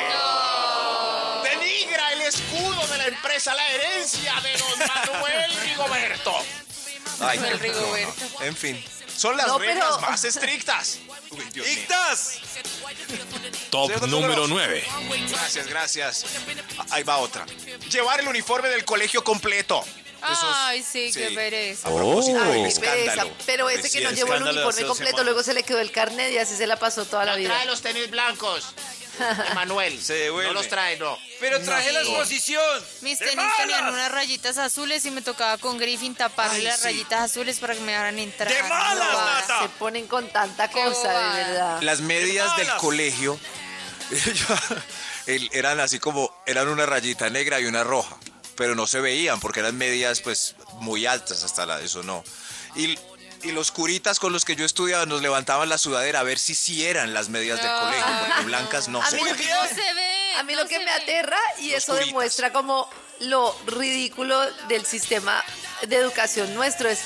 Denigra el escudo de la empresa, la herencia de don Manuel [laughs] Rigoberto. Ay, Manuel no, Rigoberto. no. En fin, son las No, reglas pero- [laughs] más estrictas. Uy, Dios mío. ¡Ictas! Top número números. 9. Gracias, gracias. Ah, Ahí va otra. Llevar el uniforme del colegio completo. Esos- Ay, sí, qué pereza. A propósito Ay, del qué escándalo. pereza. Pero ese que no llevó el escándalo de uniforme hace dos completo, semanas. luego se le quedó el carnet y así se la pasó toda la No vida. trae los tenis blancos. [laughs] Emanuel. Se devuelve. No los trae, no. Pero traje la exposición. Mis ¡De tenis malas! tenían unas rayitas azules y me tocaba con Griffin taparle Ay, las sí. rayitas azules para que me dejaran entrar. ¡De malas, Bobadas. Nata! Se ponen con tanta Qué cosa, de verdad. Las medias del malas! colegio [laughs] el- eran así como, eran una rayita negra y una roja, pero no se veían porque eran medias pues muy altas hasta la, eso no. Y, y los curitas con los que yo estudiaba nos levantaban la sudadera a ver si sí eran las medias del colegio, porque blancas no A se mí lo ven. que- No se ve. A mí no lo que me ve. aterra y Los eso curitas. demuestra como lo ridículo del sistema de educación nuestro es,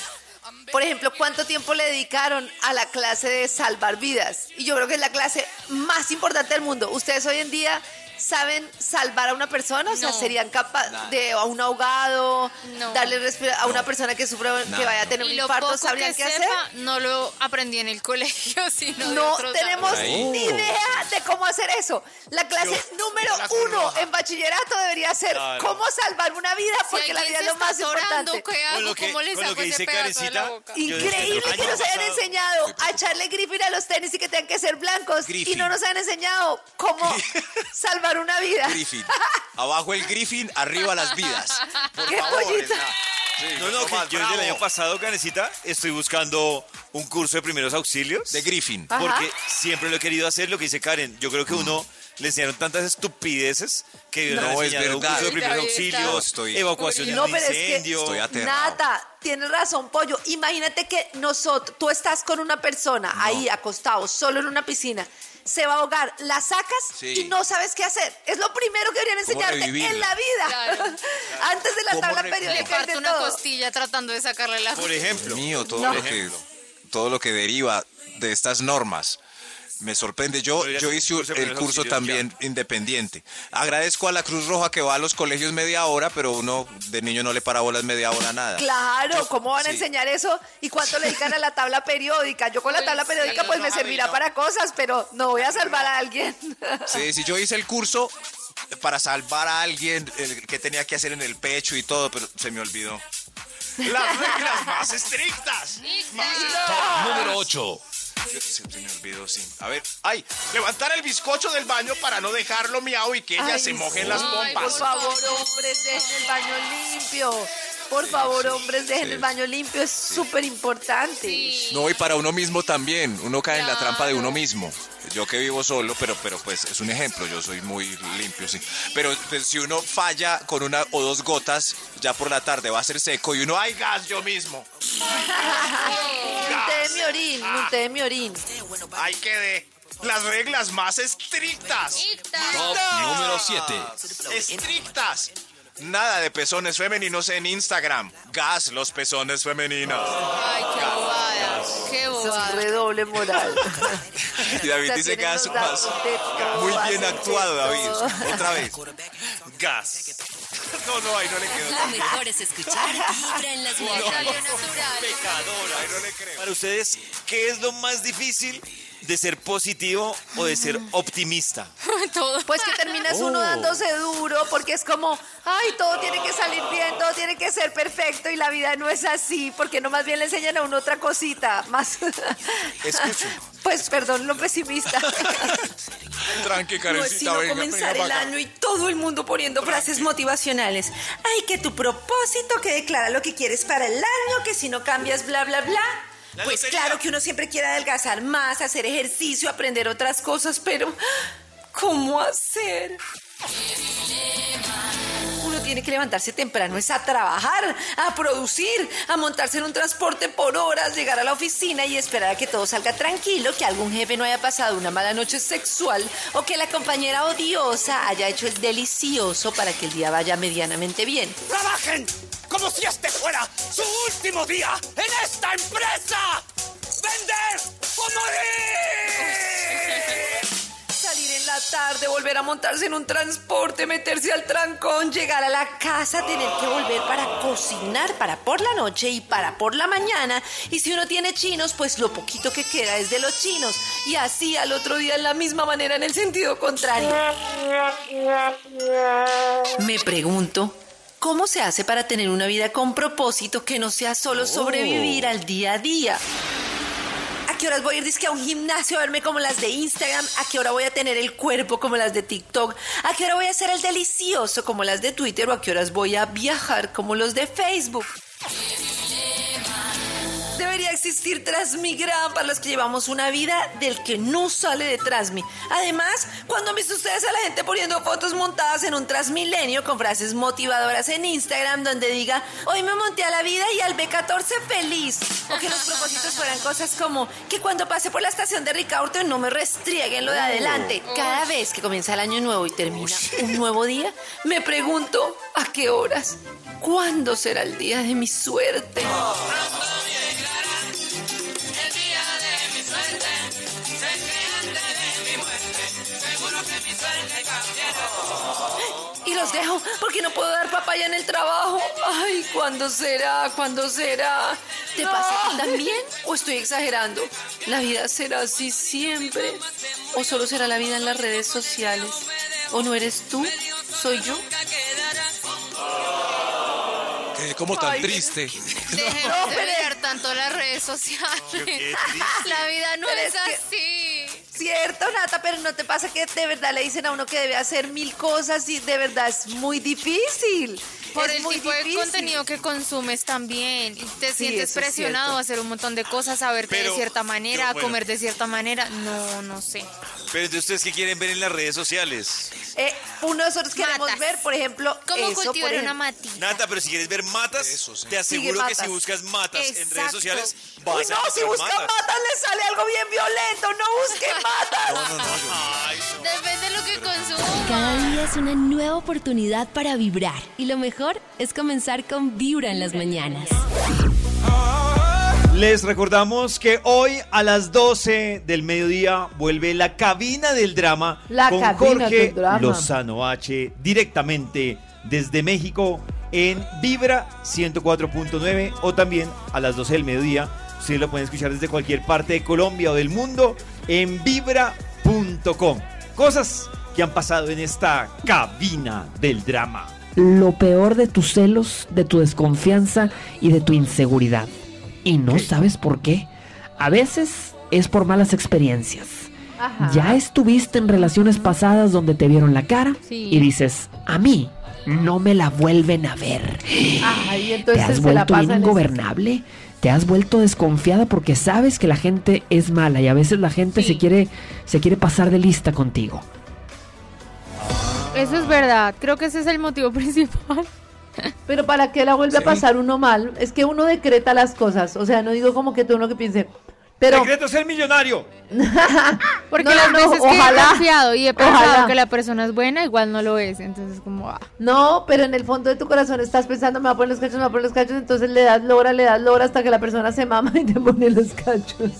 por ejemplo, cuánto tiempo le dedicaron a la clase de salvar vidas. Y yo creo que es la clase más importante del mundo. Ustedes hoy en día saben salvar a una persona, o sea, No. serían capaces de a un ahogado, No. darle respira- a una persona que sufre que vaya a tener un Y lo infarto, poco sabrían que qué hacer. sepa, no lo aprendí en el colegio, [laughs] sino de No otros tenemos lados. Ahí. ni idea de cómo hacer eso. La clase número la Cruz uno Roja. en bachillerato debería ser Claro. cómo salvar una vida, Si porque la alguien vida es se lo está más atorando, importante. ¿qué hago? Con lo que- ¿Cómo le con lo saco que ese dice pedazo de la Karencita, boca? Yo desde Increíble el que año nos hayan pasado- enseñado a echarle Griffin a los tenis y que tengan que ser blancos y Griffin. no nos han enseñado cómo [laughs] salvar una vida. Griffin. Abajo el Griffin, arriba las vidas. Por ¡Qué favor, pollito! Sí, No, no, que yo desde el año pasado, Canecita, estoy buscando un curso de primeros auxilios. De Griffin. Ajá. Porque siempre lo he querido hacer, lo que dice Karen. Yo creo que uno le enseñaron tantas estupideces que No, no, es enseñaron un verdad. curso de primeros auxilios, No, estoy- evacuación de No, un pero es que incendio. Estoy aterrado. Nata, tienes razón, pollo. Imagínate que nosotros, tú estás con una persona ahí acostado, solo en una piscina, se va a ahogar, la sacas Sí. y no sabes qué hacer. Es lo primero que deberían ¿Cómo enseñarte en la vida. Claro. [laughs] Antes de la ¿Cómo tabla Le periódica de una todo. costilla tratando de sacarle la Por ejemplo. Dios mío, todo, No. lo que, todo lo que deriva de estas normas. Me sorprende. Yo, yo hice el curso auxilios también independiente. Agradezco a la Cruz Roja que va a los colegios media hora, pero uno de niño no le para bolas media hora nada. Claro, ¿cómo van a sí. enseñar eso? ¿Y cuánto le dedican a la tabla periódica? Yo con la Pues, tabla periódica pues me servirá para cosas, pero no voy a salvar a alguien. [laughs] Sí, sí, yo hice el curso para salvar a alguien el que tenía que hacer en el pecho y todo, pero se me olvidó. Las reglas más estrictas. Número 8. Se, se me olvidó, sí. A ver, Ay, levantar el bizcocho del baño para no dejarlo miau y que ella Ay, se moje en sí. las Ay, Por pompas. favor, hombres, dejen el baño limpio. Por favor, hombres, dejen el baño limpio. Es súper importante. Sí. no, y para uno mismo también. Uno cae en la trampa de uno mismo. Yo que vivo solo, pero, pero pues es un ejemplo. Yo soy muy limpio, sí. Pero pues, si uno falla con una o dos gotas, ya por la tarde va a ser seco y uno, ay, gas, yo mismo. Un té de mi orín, un té de mi orín. Ay, quedé. Las reglas más estrictas. Top número 7. Estrictas. Nada de pezones femeninos en Instagram. Gas, los pezones femeninos. Ay, qué bobada. Qué Es bobada. redoble moral. [laughs] Y David O sea, dice gas más. Muy bien actuado, David. Otra vez. Gas. [laughs] No, no, ahí no le quedó. Lo mejor es escuchar Vibra en las mañanas. Pecadora. Ahí no le creo. Para ustedes, ¿qué es lo más difícil de ser positivo o de ser optimista? [laughs] Todo. Pues que terminas uno Oh. dándose duro porque es como, ay, todo tiene que salir bien, todo tiene que ser perfecto y la vida no es así, porque no más bien le enseñan a uno otra cosita, más... [laughs] Escucho. Pues perdón, lo pesimista. [laughs] Tranqui, No es Karencita, sino venga, comenzar venga el año y todo el mundo poniendo frases motivacionales. Ay, que tu propósito, que declara lo que quieres para el año, que si no cambias, bla, bla, bla. La Pues lotería. claro que uno siempre quiere adelgazar más, hacer ejercicio, aprender otras cosas, pero ¿cómo hacer? Uno tiene que levantarse temprano, es a trabajar, a producir, a montarse en un transporte por horas, llegar a la oficina y esperar a que todo salga tranquilo, que algún jefe no haya pasado una mala noche sexual o que la compañera odiosa haya hecho el delicioso para que el día vaya medianamente bien. ¡Trabajen! Como si este fuera su último día en esta empresa. ¡Vender o morir! Salir en la tarde, volver a montarse en un transporte, meterse al trancón, llegar a la casa, tener que volver para cocinar para por la noche y para por la mañana. Y si uno tiene chinos, pues lo poquito que queda es de los chinos. Y así al otro día en la misma manera en el sentido contrario. [laughs] Me pregunto, ¿cómo se hace para tener una vida con propósito que no sea solo sobrevivir al día a día? Aquí qué horas voy a ir dizque, a un gimnasio a verme como las de Instagram, a qué hora voy a tener el cuerpo como las de TikTok, a qué hora voy a ser el delicioso como las de Twitter o a qué horas voy a viajar como los de Facebook. Existir Transmigram para los que llevamos una vida del que no sale de Transmi. Además, cuando han visto ustedes a la gente poniendo fotos montadas en un Transmilenio con frases motivadoras en Instagram donde diga, hoy me monté a la vida y al B14 feliz. O que los [laughs] propósitos fueran cosas como que cuando pase por la estación de Ricaurte no me restrieguen lo de adelante. Cada vez que comienza el año nuevo y termina un nuevo día, me pregunto, ¿a qué horas? ¿Cuándo será el día de mi suerte? Y los dejo porque no puedo dar papaya en el trabajo. Ay, ¿cuándo será? ¿Cuándo será? ¿Te pasa a ti también? ¿O estoy exagerando? ¿La vida será así siempre? ¿O solo será la vida en las redes sociales? ¿O no eres tú? ¿Soy yo? Quedé como tan Ay, triste. [laughs] Dejen No, de ver tanto las redes sociales. La vida no Pero es, es que- así. Cierto, Nata, pero ¿no te pasa que de verdad le dicen a uno que debe hacer mil cosas y de verdad es muy difícil? Por es el muy tipo de difícil. contenido que consumes también. Y te Sí, sientes presionado a hacer un montón de cosas, a verte Pero, de cierta manera, a comer de cierta manera. No, no sé. Pero entonces, ¿ustedes qué quieren ver en las redes sociales? Eh, de nosotros queremos Matas. ver, por ejemplo, ¿Cómo eso, cultivar por una matita? Nata, pero si quieres ver matas, te aseguro que matas. si buscas matas en redes Exacto. sociales, vas Uy, a no, si encontrar busca matas. matas le sale algo bien violento, no busque [laughs] matas. Ay, no. Depende de lo que consumas. Cada día es una nueva oportunidad para vibrar. Y lo mejor es comenzar con Vibra en las mañanas. Les recordamos que hoy a las 12 del mediodía vuelve la cabina del drama La con Jorge drama. Lozano H directamente desde México en Vibra 104.9 o también a las 12 del mediodía. Ustedes lo pueden escuchar desde cualquier parte de Colombia o del mundo en vibra.com. Cosas que han pasado en esta cabina del drama. lo peor de tus celos, de tu desconfianza y de tu inseguridad. Y no sabes por qué. A veces es por malas experiencias. Ajá. Ya estuviste en relaciones pasadas donde te vieron la cara Sí. y dices, a mí no me la vuelven a ver. ¿Te entonces has vuelto ingobernable? ¿Te has vuelto desconfiada porque sabes que la gente es mala y a veces la gente se quiere se quiere pasar de lista contigo? Eso es verdad. Creo que ese es el motivo [laughs] principal. Pero para qué la vuelve a pasar uno mal, es que uno decreta las cosas, o sea, no digo como que tú uno que piense, pero Secreto ser millonario. [laughs] Porque No, las no, veces que ojalá. he confiado y he pensado Ojalá. que la persona es buena, igual no lo es. Entonces, como, ah. no, pero en el fondo de tu corazón estás pensando, me va a poner los cachos, me va a poner los cachos, entonces le das lora, le das lora hasta que la persona se mama y te pone los cachos.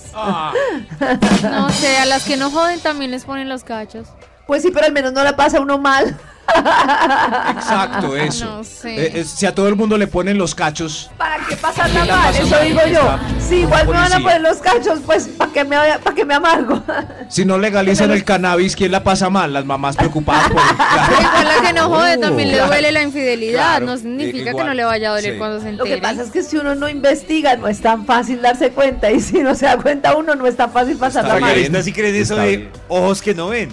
no sé, a las que no joden también les ponen los cachos. Pues sí, pero al menos no la pasa uno mal. [laughs] Exacto, eso. No sé. Eh, eh, si a todo el mundo le ponen los cachos, ¿Para qué pasarla ¿Quién la mal? Eso mal? digo yo. Si igual me van a poner los cachos, pues ¿para qué me, qué me amargo? si no legalizan el cannabis, ¿quién la pasa mal? Las mamás preocupadas por... [laughs] Igual la que no jode también le Claro. duele la infidelidad. Claro, no significa que igual, no le vaya a doler sí. cuando se Lo entere. que pasa es que si uno no investiga, no es tan fácil darse cuenta. Y si no se da cuenta uno, no es tan fácil pasarla mal. Sí creen eso de ojos que no ven.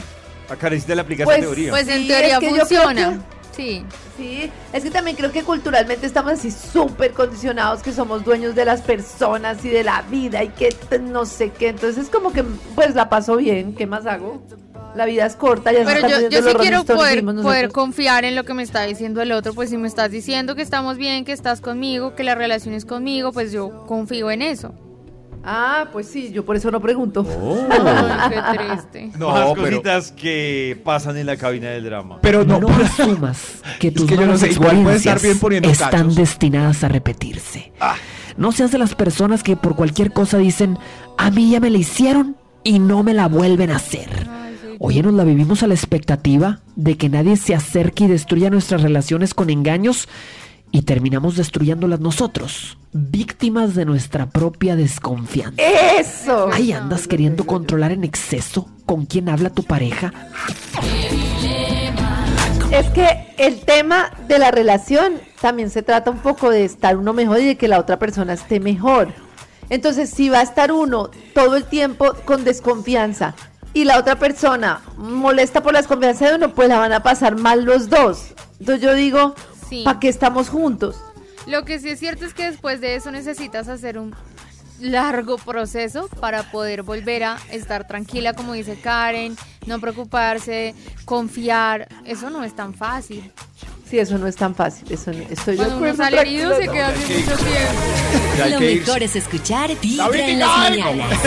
A Karencita le aplica Pues- esa teoría. Pues en Sí, teoría es que yo creo funciona. Sí. Sí, es que también creo que culturalmente estamos así súper condicionados que somos dueños de las personas y de la vida y que t- no sé qué. Entonces es como que pues la paso bien, ¿qué más hago? La vida es corta, ya se Pero están yo, yo sí los quiero Stones, poder, poder confiar en lo que me está diciendo el otro. Pues si me estás diciendo que estamos bien, que estás conmigo, que la relación es conmigo, pues yo confío en eso. Ah, pues sí, yo por eso no pregunto. Ay, [laughs] qué triste. No, Más pero- cositas que pasan en la cabina del drama. Pero no, No, asumas que tus que yo no malas sé, igual puede estar experiencias bien poniendo están cachos. destinadas a repetirse. Ah. No seas de las personas que por cualquier cosa dicen, a mí ya me la hicieron y no me la vuelven a hacer. Oye, nos la vivimos a la expectativa de que nadie se acerque y destruya nuestras relaciones con engaños y terminamos destruyéndolas nosotros, víctimas de nuestra propia desconfianza. Eso. Ahí andas queriendo controlar en exceso con quién habla tu pareja. Es que el tema de la relación también se trata un poco de estar uno mejor y de que la otra persona esté mejor. Entonces, si va a estar uno todo el tiempo con desconfianza y la otra persona molesta por la desconfianza de uno, pues la van a pasar mal los dos. Entonces yo digo, Sí. ¿para qué estamos juntos? Lo que sí es cierto es que después de eso necesitas hacer un largo proceso para poder volver a estar tranquila, como dice Karen, no preocuparse, confiar. Eso no es tan fácil. Sí, eso no es tan fácil. Eso no- estoy de Cuando uno acuerdo. sale herido se queda mucho tiempo. Lo mejor es escuchar Vibra en las mañanas.